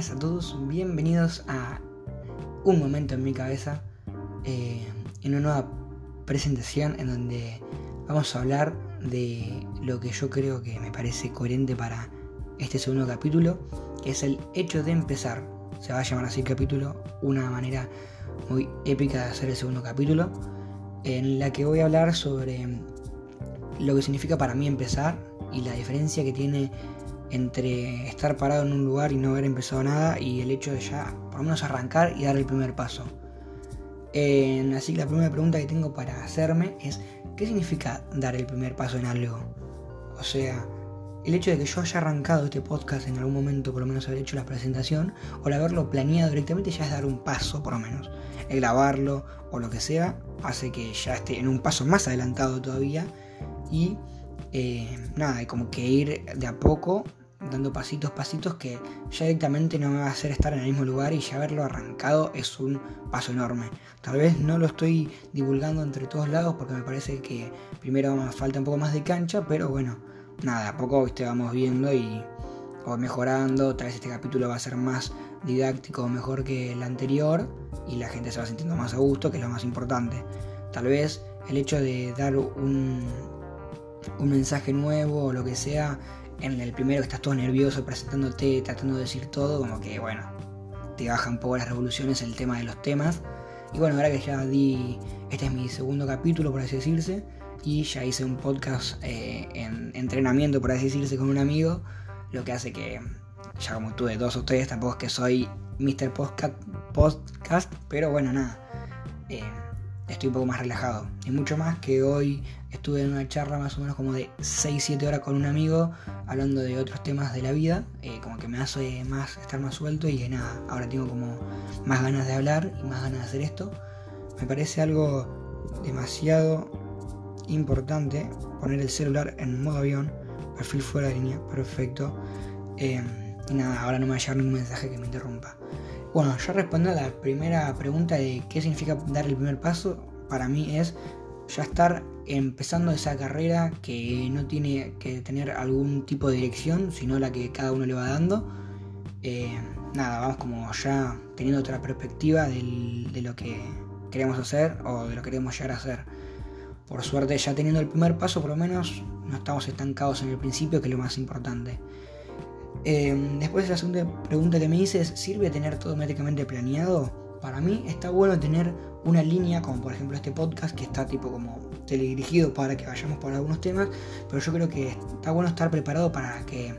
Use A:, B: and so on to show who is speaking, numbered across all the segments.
A: buenas a todos, bienvenidos a Un Momento en mi cabeza, eh, en una nueva presentación en donde vamos a hablar de lo que yo creo que me parece coherente para este segundo capítulo, que es el hecho de empezar. Se va a llamar así el capítulo, una manera muy épica de hacer el segundo capítulo, en la que voy a hablar sobre lo que significa para mí empezar y la diferencia que tiene entre estar parado en un lugar y no haber empezado nada y el hecho de ya por lo menos arrancar y dar el primer paso. así que la primera pregunta que tengo para hacerme es, ¿qué significa dar el primer paso en algo? O sea, el hecho de que yo haya arrancado este podcast en algún momento, por lo menos haber hecho la presentación, o el haberlo planeado directamente, ya es dar un paso, por lo menos. El grabarlo o lo que sea, hace que ya esté en un paso más adelantado todavía. Y eh, nada, hay como que ir de a poco dando pasitos, pasitos que ya directamente no me va a hacer estar en el mismo lugar y ya haberlo arrancado es un paso enorme. Tal vez no lo estoy divulgando entre todos lados porque me parece que primero me falta un poco más de cancha, pero bueno, nada, a poco este, vamos viendo y o mejorando, tal vez este capítulo va a ser más didáctico o mejor que el anterior y la gente se va sintiendo más a gusto, que es lo más importante. Tal vez el hecho de dar un mensaje nuevo o lo que sea en el primero que estás todo nervioso presentándote, tratando de decir todo, como que bueno, te baja un poco las revoluciones el tema de los temas. Y bueno, ahora que ya di, este es mi segundo capítulo, por así decirse, y ya hice un podcast eh, en entrenamiento, por así decirse, con un amigo, lo que hace que, ya como tuve dos o tres, tampoco es que soy Mr. Podcast, podcast pero bueno, nada. Eh, estoy un poco más relajado. Y mucho más que hoy estuve en una charla más o menos como de 6-7 horas con un amigo hablando de otros temas de la vida, eh, como que me hace más estar más suelto y nada, ahora tengo como más ganas de hablar y más ganas de hacer esto. Me parece algo demasiado importante poner el celular en modo avión, perfil fuera de línea, perfecto. Eh, y nada, ahora no me va a llegar ningún mensaje que me interrumpa. Bueno, ya respondo a la primera pregunta de qué significa dar el primer paso. Para mí es ya estar empezando esa carrera que no tiene que tener algún tipo de dirección, sino la que cada uno le va dando. Eh, nada, vamos como ya teniendo otra perspectiva de lo que queremos hacer o de lo que queremos llegar a hacer. Por suerte, ya teniendo el primer paso, por lo menos no estamos estancados en el principio, que es lo más importante. Eh, después la segunda pregunta que me dices, ¿sirve tener todo médicamente planeado? Para mí está bueno tener una línea, como por ejemplo este podcast, que está tipo como teledirigido para que vayamos por algunos temas, pero yo creo que está bueno estar preparado para que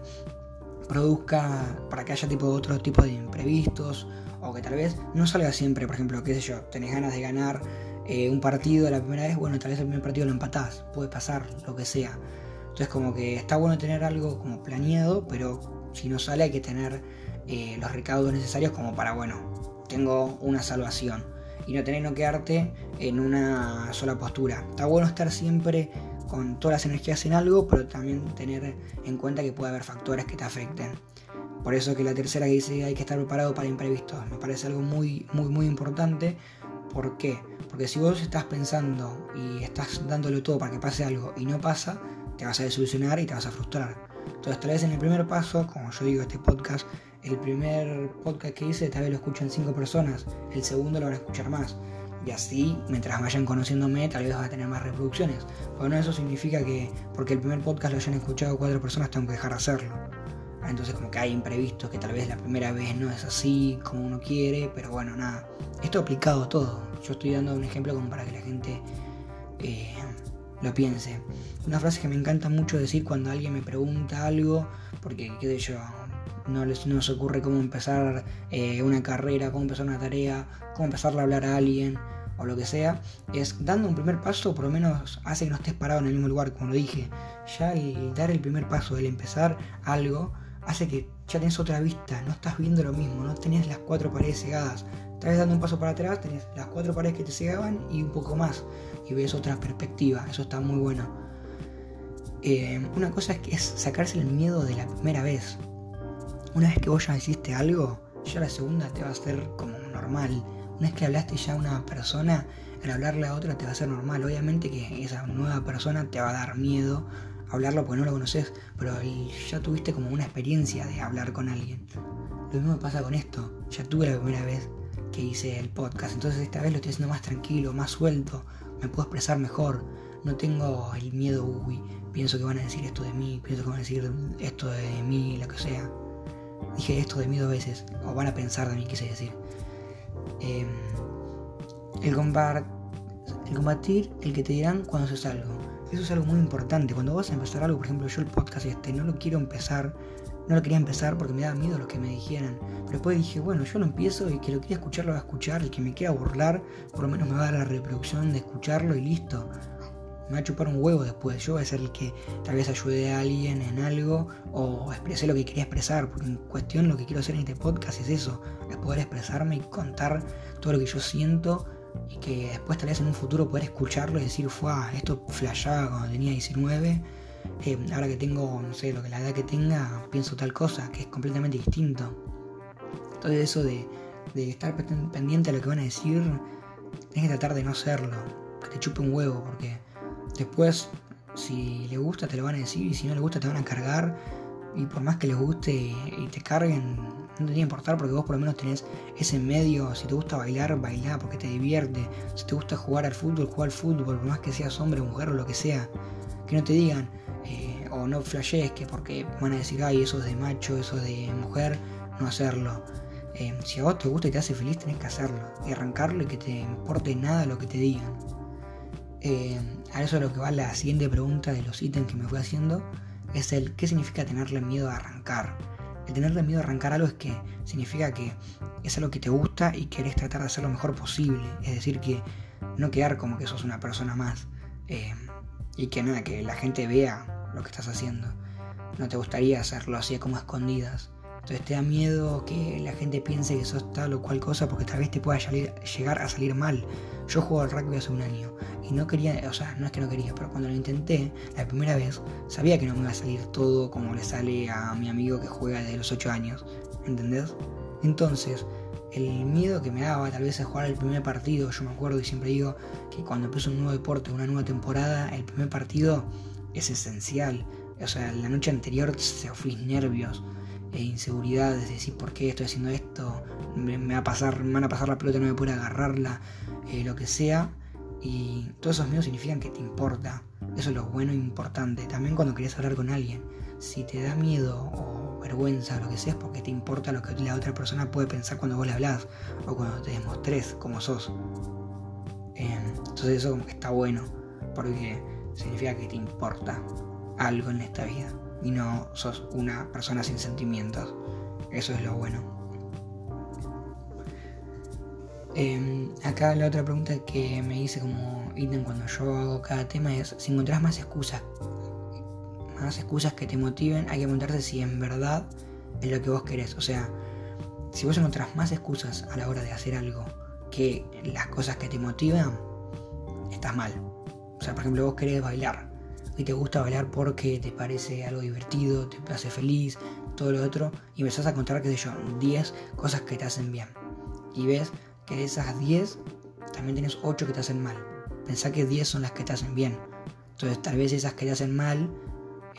A: produzca, para que haya tipo otro tipo de imprevistos, o que tal vez no salga siempre, por ejemplo, qué sé yo, tenés ganas de ganar eh, un partido la primera vez, bueno, tal vez el primer partido lo empatás, puede pasar, lo que sea. Entonces como que está bueno tener algo como planeado, pero si no sale hay que tener eh, los recaudos necesarios como para, bueno, tengo una salvación. Y no tener no quedarte en una sola postura. Está bueno estar siempre con todas las energías en algo, pero también tener en cuenta que puede haber factores que te afecten. Por eso que la tercera que dice hay que estar preparado para imprevistos, me parece algo muy, muy, muy importante. ¿Por qué? Porque si vos estás pensando y estás dándole todo para que pase algo y no pasa, te vas a desilusionar y te vas a frustrar. Entonces, tal vez en el primer paso, como yo digo, este podcast, el primer podcast que hice, tal vez lo escuchan cinco personas, el segundo lo van a escuchar más. Y así, mientras vayan conociéndome, tal vez va a tener más reproducciones. Bueno, eso significa que porque el primer podcast lo hayan escuchado cuatro personas, tengo que dejar de hacerlo. Entonces como que hay imprevistos, que tal vez la primera vez no es así como uno quiere, pero bueno, nada. Esto aplicado a todo. Yo estoy dando un ejemplo como para que la gente eh, lo piense. Una frase que me encanta mucho decir cuando alguien me pregunta algo, porque qué sé yo, no les no se ocurre cómo empezar eh, una carrera, cómo empezar una tarea, cómo empezar a hablar a alguien o lo que sea, es dando un primer paso, por lo menos hace que no estés parado en el mismo lugar, como lo dije. Ya el dar el primer paso, el empezar algo, hace que ya tenés otra vista, no estás viendo lo mismo, no tenés las cuatro paredes cegadas. Estás dando un paso para atrás, tenés las cuatro paredes que te cegaban y un poco más y ves otra perspectiva, eso está muy bueno. Eh, una cosa es que es sacarse el miedo de la primera vez. Una vez que vos ya hiciste algo, ya la segunda te va a ser como normal. Una vez que hablaste ya a una persona, al hablarle a otra te va a ser normal. Obviamente que esa nueva persona te va a dar miedo hablarlo porque no lo conoces, pero ya tuviste como una experiencia de hablar con alguien. lo mismo pasa con esto. Ya tuve la primera vez que hice el podcast, entonces esta vez lo estoy haciendo más tranquilo, más suelto, me puedo expresar mejor, no tengo el miedo, uy, pienso que van a decir esto de mí, pienso que van a decir esto de mí, lo que sea. Dije esto de mí dos veces, o van a pensar de mí, quise decir. Em, el, el combatir, el que te dirán cuando haces algo. Eso es algo muy importante. Cuando vas a empezar algo, por ejemplo, yo el podcast este, no lo quiero empezar, no lo quería empezar porque me daba miedo lo que me dijeran. Pero después dije, bueno, yo lo empiezo y que lo quiera escuchar lo va a escuchar, el que me quiera burlar, por lo menos me va a dar la reproducción de escucharlo y listo me va a chupar un huevo después. Yo voy a ser el que tal vez ayude a alguien en algo o expresé lo que quería expresar. Porque en cuestión lo que quiero hacer en este podcast es eso, es poder expresarme y contar todo lo que yo siento y que después tal vez en un futuro poder escucharlo y decir, fue, esto flashaba cuando tenía 19. Eh, ahora que tengo, no sé, lo que la edad que tenga, pienso tal cosa, que es completamente distinto. Entonces eso de, estar pendiente de lo que van a decir, tienes que tratar de no hacerlo, que te chupe un huevo, porque Después, si le gusta, te lo van a decir, y si no le gusta, te van a cargar. Y por más que les guste y te carguen, no te tiene que importar porque vos por lo menos tenés ese medio. Si te gusta bailar, bailar porque te divierte. Si te gusta jugar al fútbol, jugar al fútbol, por más que seas hombre, mujer o lo que sea. Que no te digan, eh, o no flashes, que porque van a decir, ay, eso es de macho, eso es de mujer, no hacerlo. Eh, si a vos te gusta y te hace feliz, tenés que hacerlo y arrancarlo y que te importe nada lo que te digan. Eh, a eso es lo que va la siguiente pregunta de los ítems que me fui haciendo, es el qué significa tenerle miedo a arrancar. El tenerle miedo a arrancar algo es que significa que es algo que te gusta y querés tratar de hacer lo mejor posible. Es decir, que no quedar como que sos una persona más. Eh, y que nada, que la gente vea lo que estás haciendo. No te gustaría hacerlo así como escondidas. Entonces te da miedo que la gente piense que sos tal o cual cosa porque tal vez te pueda llegar a salir mal. Yo juego al rugby hace un año y no quería, o sea, no es que no quería, pero cuando lo intenté la primera vez, sabía que no me iba a salir todo como le sale a mi amigo que juega desde los 8 años, ¿entendés? Entonces, el miedo que me daba tal vez es jugar el primer partido, yo me acuerdo y siempre digo que cuando empiezo un nuevo deporte, una nueva temporada, el primer partido es esencial. O sea, la noche anterior se ofrís nervios e inseguridades, decir por qué estoy haciendo esto, me, va a pasar, me van a pasar la pelota, no me puedo agarrarla, eh, lo que sea. Y todos esos miedos significan que te importa. Eso es lo bueno e importante. También cuando querés hablar con alguien, si te da miedo o vergüenza o lo que sea, es porque te importa lo que la otra persona puede pensar cuando vos le hablas o cuando te demostres como sos. Em, entonces eso como que está bueno, porque significa que te importa algo en esta vida y no sos una persona sin sentimientos. Eso es lo bueno. Em, acá la otra pregunta que me hice como ítem cuando yo hago cada tema es si encontrás más excusas, más excusas que te motiven, hay que preguntarte si en verdad es lo que vos querés. O sea, si vos encontrás más excusas a la hora de hacer algo que las cosas que te motivan, estás mal. O sea, por ejemplo, vos querés bailar y te gusta bailar porque te parece algo divertido, te hace feliz, todo lo otro, y empezás a contar, qué sé yo, 10 cosas que te hacen bien. Y ves que de esas 10 también tienes 8 que te hacen mal. Pensá que 10 son las que te hacen bien. Entonces tal vez esas que te hacen mal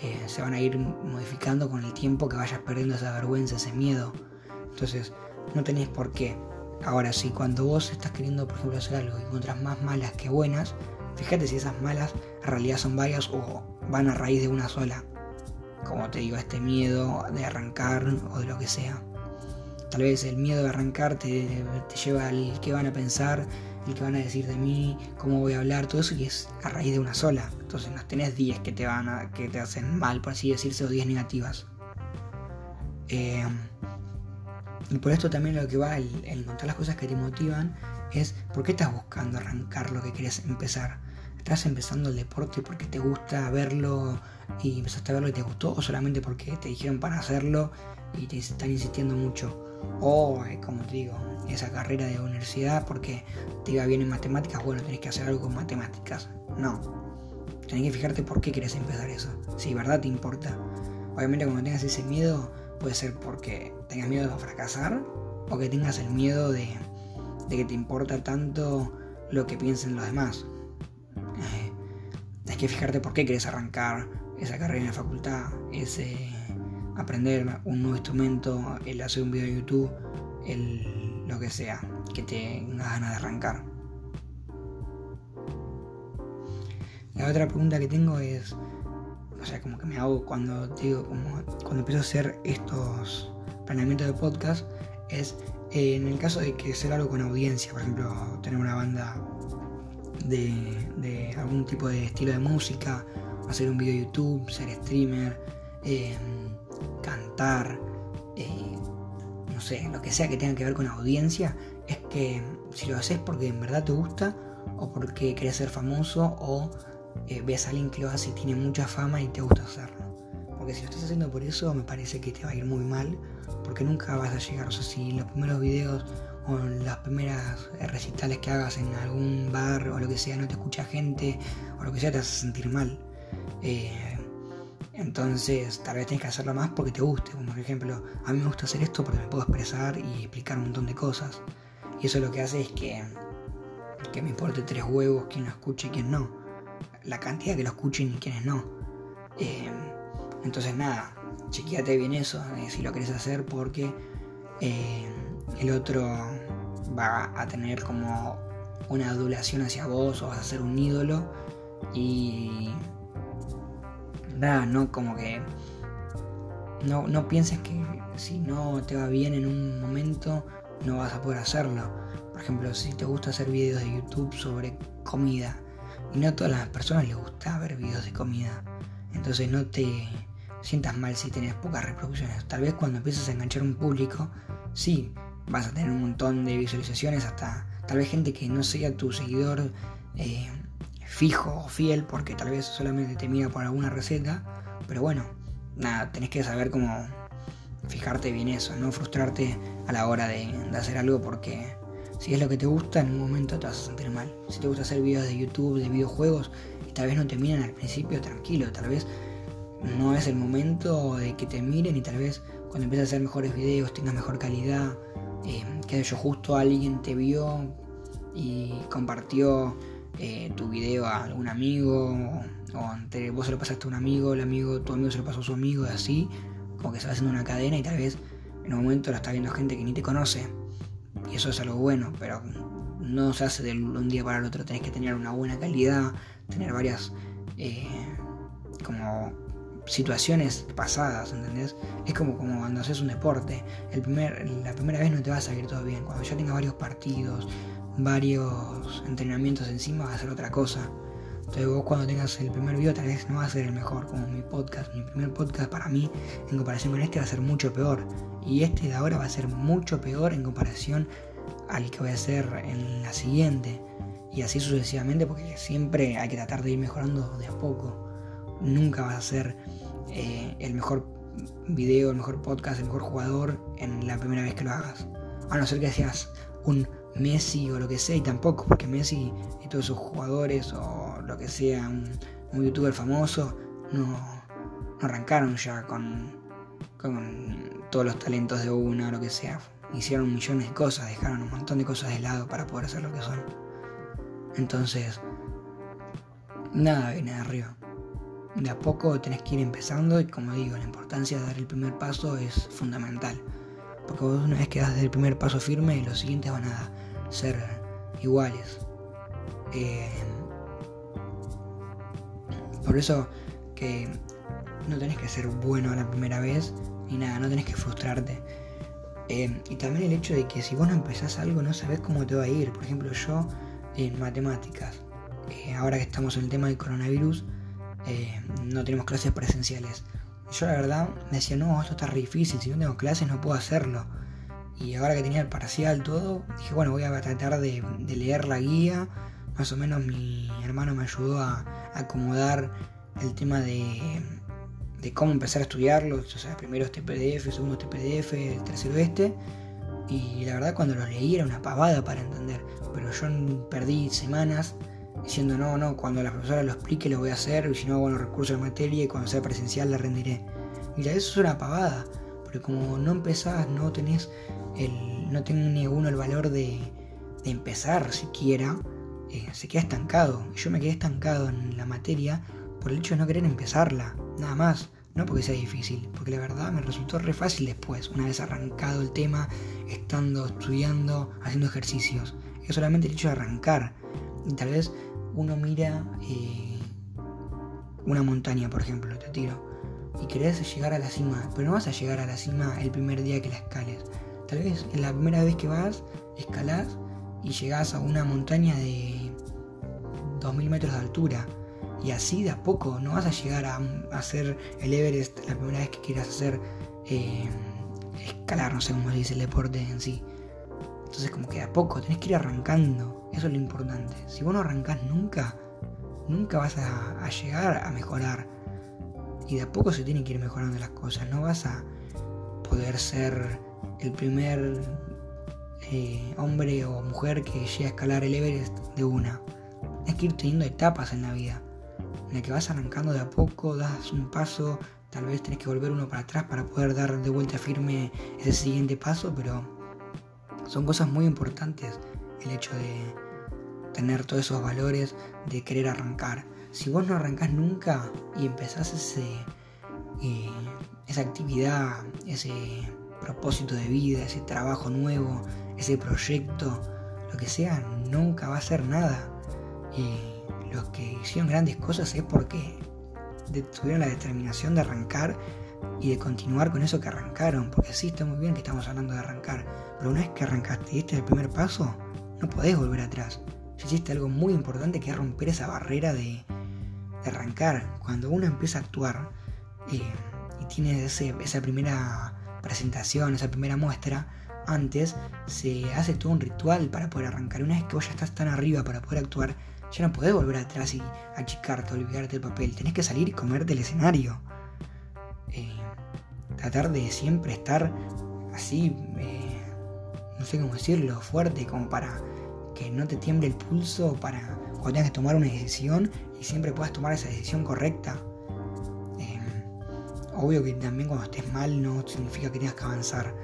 A: eh, se van a ir modificando con el tiempo que vayas perdiendo esa vergüenza, ese miedo. Entonces no tenés por qué. Ahora sí, cuando vos estás queriendo, por ejemplo, hacer algo y encontrás más malas que buenas, Fíjate si esas malas en realidad son varias o van a raíz de una sola. Como te digo, este miedo de arrancar o de lo que sea. Tal vez el miedo de arrancar te, lleva al que van a pensar, el que van a decir de mí, cómo voy a hablar, todo eso y es a raíz de una sola. Entonces no tenés 10 que te van a, que te hacen mal, por así decirse, o 10 negativas. Eh, y por esto también lo que va el, el encontrar las cosas que te motivan es por qué estás buscando arrancar lo que quieres empezar. ¿Estás empezando el deporte porque te gusta verlo y empezaste a verlo y te gustó? ¿O solamente porque te dijeron para hacerlo y te están insistiendo mucho? O, eh, como te digo, esa carrera de universidad porque te iba bien en matemáticas, bueno, tenés que hacer algo con matemáticas. No. Tenés que fijarte por qué quieres empezar eso. Si verdad te importa. Obviamente cuando tengas ese miedo, puede ser porque tengas miedo de fracasar o que tengas el miedo de que te importa tanto lo que piensen los demás. Eh, hay que fijarte por qué quieres arrancar esa carrera en la facultad, ese, aprender un nuevo instrumento, el hacer un video de YouTube, el, lo que sea, que te ganas de arrancar. La otra pregunta que tengo es, o sea, como que me hago cuando digo, como cuando empiezo a hacer estos planeamientos de podcast, es eh, en el caso de que sea algo con audiencia, por ejemplo, tener una banda de, algún tipo de estilo de música, hacer un video de YouTube, ser streamer, eh, cantar, eh, no sé, lo que sea que tenga que ver con audiencia, es que si lo haces porque en verdad te gusta o porque querés ser famoso o eh, ves a alguien que lo hace y tiene mucha fama y te gusta hacerlo. Porque si lo estás haciendo por eso me parece que te va a ir muy mal porque nunca vas a llegar. O sea, si los primeros videos o las primeras recitales que hagas en algún bar o lo que sea no te escucha gente o lo que sea te hace sentir mal. Eh, entonces tal vez tenés que hacerlo más porque te guste. Como por ejemplo, a mí me gusta hacer esto porque me puedo expresar y explicar un montón de cosas. Y eso lo que hace es que, que me importe tres huevos quién lo escuche y quién no. La cantidad que lo escuchen y quienes no. Eh, entonces nada, chequeate bien eso, eh, si lo querés hacer porque el otro va a tener como una adulación hacia vos o vas a ser un ídolo y no como que no, no pienses que si no te va bien en un momento no vas a poder hacerlo. Por ejemplo, si te gusta hacer videos de YouTube sobre comida y no a todas las personas les gusta ver videos de comida, entonces no te sientas mal si tienes pocas reproducciones. Tal vez cuando empieces a enganchar un público, sí, vas a tener un montón de visualizaciones, hasta tal vez gente que no sea tu seguidor eh, fijo o fiel, porque tal vez solamente te mira por alguna receta, pero bueno, nada, tenés que saber cómo fijarte bien eso, no frustrarte a la hora de, hacer algo porque si es lo que te gusta, en un momento te vas a sentir mal. Si te gusta hacer videos de YouTube, de videojuegos, y tal vez no te miran al principio, tranquilo, tal vez no es el momento de que te miren y tal vez cuando empieces a hacer mejores videos tengas mejor calidad, eh, que yo justo alguien te vio y compartió eh, tu video a algún amigo o, entre vos se lo pasaste a un amigo, el amigo, tu amigo se lo pasó a su amigo y así, como que se va haciendo una cadena y tal vez en un momento lo está viendo gente que ni te conoce y eso es algo bueno, pero no se hace de un día para el otro, tenés que tener una buena calidad, tener varias eh, como situaciones pasadas, ¿entendés? Es como, como cuando haces un deporte. El primer, la primera vez no te va a salir todo bien. Cuando ya tengas varios partidos, varios entrenamientos encima, vas a hacer otra cosa. Entonces vos cuando tengas el primer video tal vez no va a ser el mejor, como mi podcast. Mi primer podcast para mí, en comparación con este, va a ser mucho peor. Y este de ahora va a ser mucho peor en comparación al que voy a hacer en la siguiente. Y así sucesivamente, porque siempre hay que tratar de ir mejorando de a poco nunca vas a ser eh, el mejor video, el mejor podcast, el mejor jugador en la primera vez que lo hagas. A no ser que seas un Messi o lo que sea, y tampoco, porque Messi y todos sus jugadores o lo que sea, un, youtuber famoso, no, arrancaron ya con, con todos los talentos de una o lo que sea. Hicieron millones de cosas, dejaron un montón de cosas de lado para poder hacer lo que son. Entonces, nada viene de arriba de a poco tenés que ir empezando y como digo, la importancia de dar el primer paso es fundamental. Porque vos una vez que das el primer paso firme, los siguientes van a ser iguales. Eh, por eso que no tenés que ser bueno la primera vez ni nada, no tenés que frustrarte. Eh, y también el hecho de que si vos no empezás algo no sabés cómo te va a ir. Por ejemplo, yo en matemáticas, eh, ahora que estamos en el tema del coronavirus, no tenemos clases presenciales. Yo la verdad me decía, no, esto está difícil, si no tengo clases no puedo hacerlo. Y ahora que tenía el parcial todo, dije, bueno, voy a tratar de, leer la guía. Más o menos mi hermano me ayudó a, acomodar el tema de, de, cómo empezar a estudiarlo. O sea, primero este PDF, segundo este PDF, el tercero este. Y la verdad cuando lo leí era una pavada para entender. Pero yo perdí semanas diciendo no, no, cuando la profesora lo explique lo voy a hacer, y si no hago los recursos de materia y cuando sea presencial la rendiré. Y eso es una pavada, porque como no empezás, no tenés el, no tiene ninguno el valor de, empezar siquiera, eh, se queda estancado. Yo me quedé estancado en la materia por el hecho de no querer empezarla, nada más. No porque sea difícil, porque la verdad me resultó re fácil después, una vez arrancado el tema, estando, estudiando, haciendo ejercicios. Es solamente el hecho de arrancar. Y tal vez uno mira eh, una montaña, por ejemplo, te tiro, y querés llegar a la cima, pero no vas a llegar a la cima el primer día que la escales. Tal vez la primera vez que vas, escalás y llegás a una montaña de 2000 metros de altura y así de a poco, no vas a llegar a, hacer el Everest la primera vez que quieras hacer eh, escalar, no sé cómo se dice el deporte en sí. Entonces como que de a poco, tenés que ir arrancando, eso es lo importante. Si vos no arrancás nunca, nunca vas a, llegar a mejorar. Y de a poco se tienen que ir mejorando las cosas, no vas a poder ser el primer eh, hombre o mujer que llegue a escalar el Everest de una. Tienes que ir teniendo etapas en la vida en la que vas arrancando de a poco, das un paso, tal vez tenés que volver uno para atrás para poder dar de vuelta firme ese siguiente paso, pero son cosas muy importantes el hecho de tener todos esos valores, de querer arrancar. Si vos no arrancás nunca y empezás ese, eh, esa actividad, ese propósito de vida, ese trabajo nuevo, ese proyecto, lo que sea, nunca va a ser nada. Y los que hicieron grandes cosas es porque tuvieron la determinación de arrancar y de continuar con eso que arrancaron. Porque sí, está muy bien que estamos hablando de arrancar, pero una vez que arrancaste este es el primer paso, no podés volver atrás. Ya hiciste algo muy importante que es romper esa barrera de, arrancar. Cuando uno empieza a actuar eh, y tiene esa primera presentación, esa primera muestra, antes se hace todo un ritual para poder arrancar. Una vez que vos ya estás tan arriba para poder actuar, ya no podés volver atrás y achicarte, olvidarte del papel. Tenés que salir y comerte el escenario. Eh, tratar de siempre estar así, eh, no sé cómo decirlo, fuerte, como para no te tiemble el pulso, para cuando tengas que tomar una decisión y siempre puedas tomar esa decisión correcta. Eh, obvio que también cuando estés mal no significa que tengas que avanzar,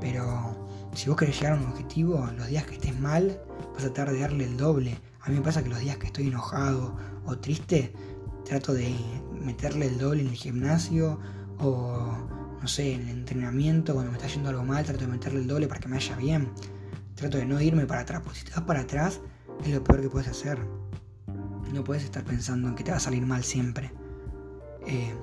A: pero si vos querés llegar a un objetivo, los días que estés mal, vas a tratar de darle el doble a mí me pasa que los días que estoy enojado o triste, trato de meterle el doble en el gimnasio o, no sé, en el entrenamiento, cuando me está yendo algo mal, trato de meterle el doble para que me vaya bien. Trato de no irme para atrás, porque si te vas para atrás es lo peor que puedes hacer. No puedes estar pensando en que te va a salir mal siempre. Eh,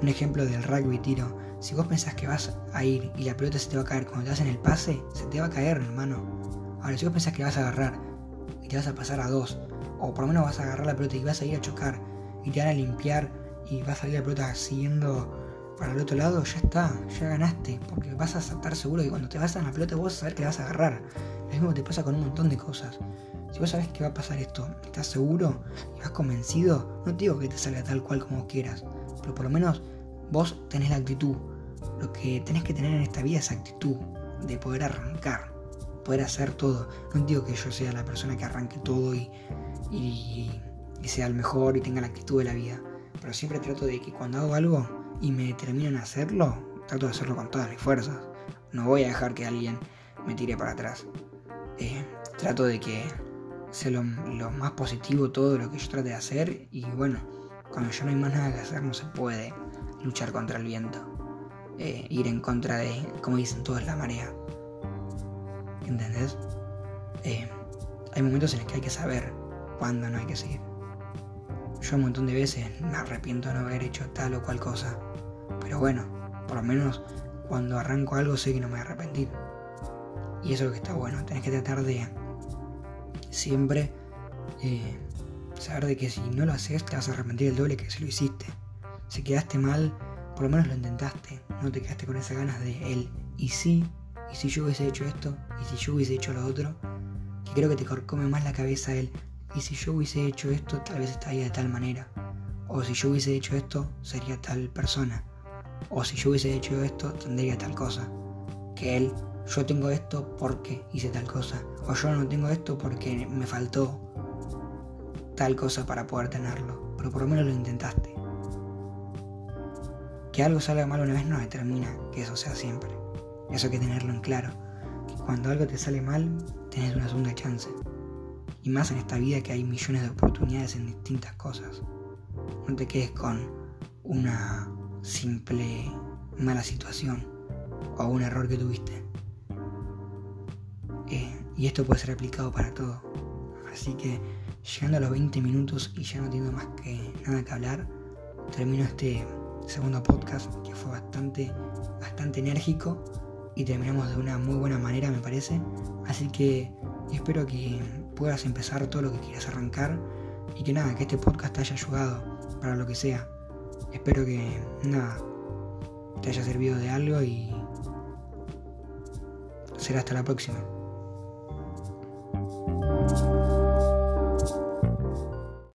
A: un ejemplo del rugby tiro. Si vos pensás que vas a ir y la pelota se te va a caer cuando te das en el pase, se te va a caer, hermano. Ahora, si vos pensás que vas a agarrar y te vas a pasar a dos. O por lo menos vas a agarrar la pelota y vas a ir a chocar. Y te van a limpiar y va a salir la pelota siguiendo para el otro lado, ya está, ya ganaste. Porque vas a estar seguro que cuando te vas a la pelota vos saber que vas a agarrar. Lo mismo te pasa con un montón de cosas. Si vos sabés que va a pasar esto, estás seguro y vas convencido, no te digo que te salga tal cual como quieras, pero por lo menos vos tenés la actitud. Lo que tenés que tener en esta vida es actitud de poder arrancar poder hacer todo. No digo que yo sea la persona que arranque todo y, y, sea el mejor y tenga la actitud de la vida, pero siempre trato de que cuando hago algo y me determino en hacerlo, trato de hacerlo con todas mis fuerzas. No voy a dejar que alguien me tire para atrás. Eh, trato de que sea lo, más positivo todo lo que yo trate de hacer y bueno, cuando ya no hay más nada que hacer no se puede luchar contra el viento. Eh, ir en contra de, como dicen todos, la marea. ¿entendés? Eh, hay momentos en los que hay que saber cuándo no hay que seguir. Yo un montón de veces me arrepiento de no haber hecho tal o cual cosa. Pero bueno, por lo menos cuando arranco algo sé que no me voy a arrepentir. Y eso es lo que está bueno. Tenés que tratar de siempre eh, saber de que si no lo haces te vas a arrepentir el doble que si lo hiciste. Si quedaste mal, por lo menos lo intentaste. No te quedaste con esas ganas de él. Y sí, y si yo hubiese hecho esto, y si yo hubiese hecho lo otro, que creo que te come más la cabeza él, y si yo hubiese hecho esto, tal vez estaría de tal manera, o si yo hubiese hecho esto, sería tal persona, o si yo hubiese hecho esto, tendría tal cosa, que él, yo tengo esto porque hice tal cosa, o yo no tengo esto porque me faltó tal cosa para poder tenerlo, pero por lo menos lo intentaste. Que algo salga mal una vez no determina que eso sea siempre. Eso hay que tenerlo en claro. Que cuando algo te sale mal, tenés una segunda chance. Y más en esta vida que hay millones de oportunidades en distintas cosas. No te quedes con una simple mala situación o un error que tuviste. Eh, y esto puede ser aplicado para todo. Así que llegando a los 20 minutos y ya no teniendo más que nada que hablar, termino este segundo podcast que fue bastante, bastante enérgico y terminamos de una muy buena manera me parece. Así que espero que puedas empezar todo lo que quieras arrancar y que nada, que este podcast te haya ayudado para lo que sea. Espero que nada, te haya servido de algo y será hasta la próxima.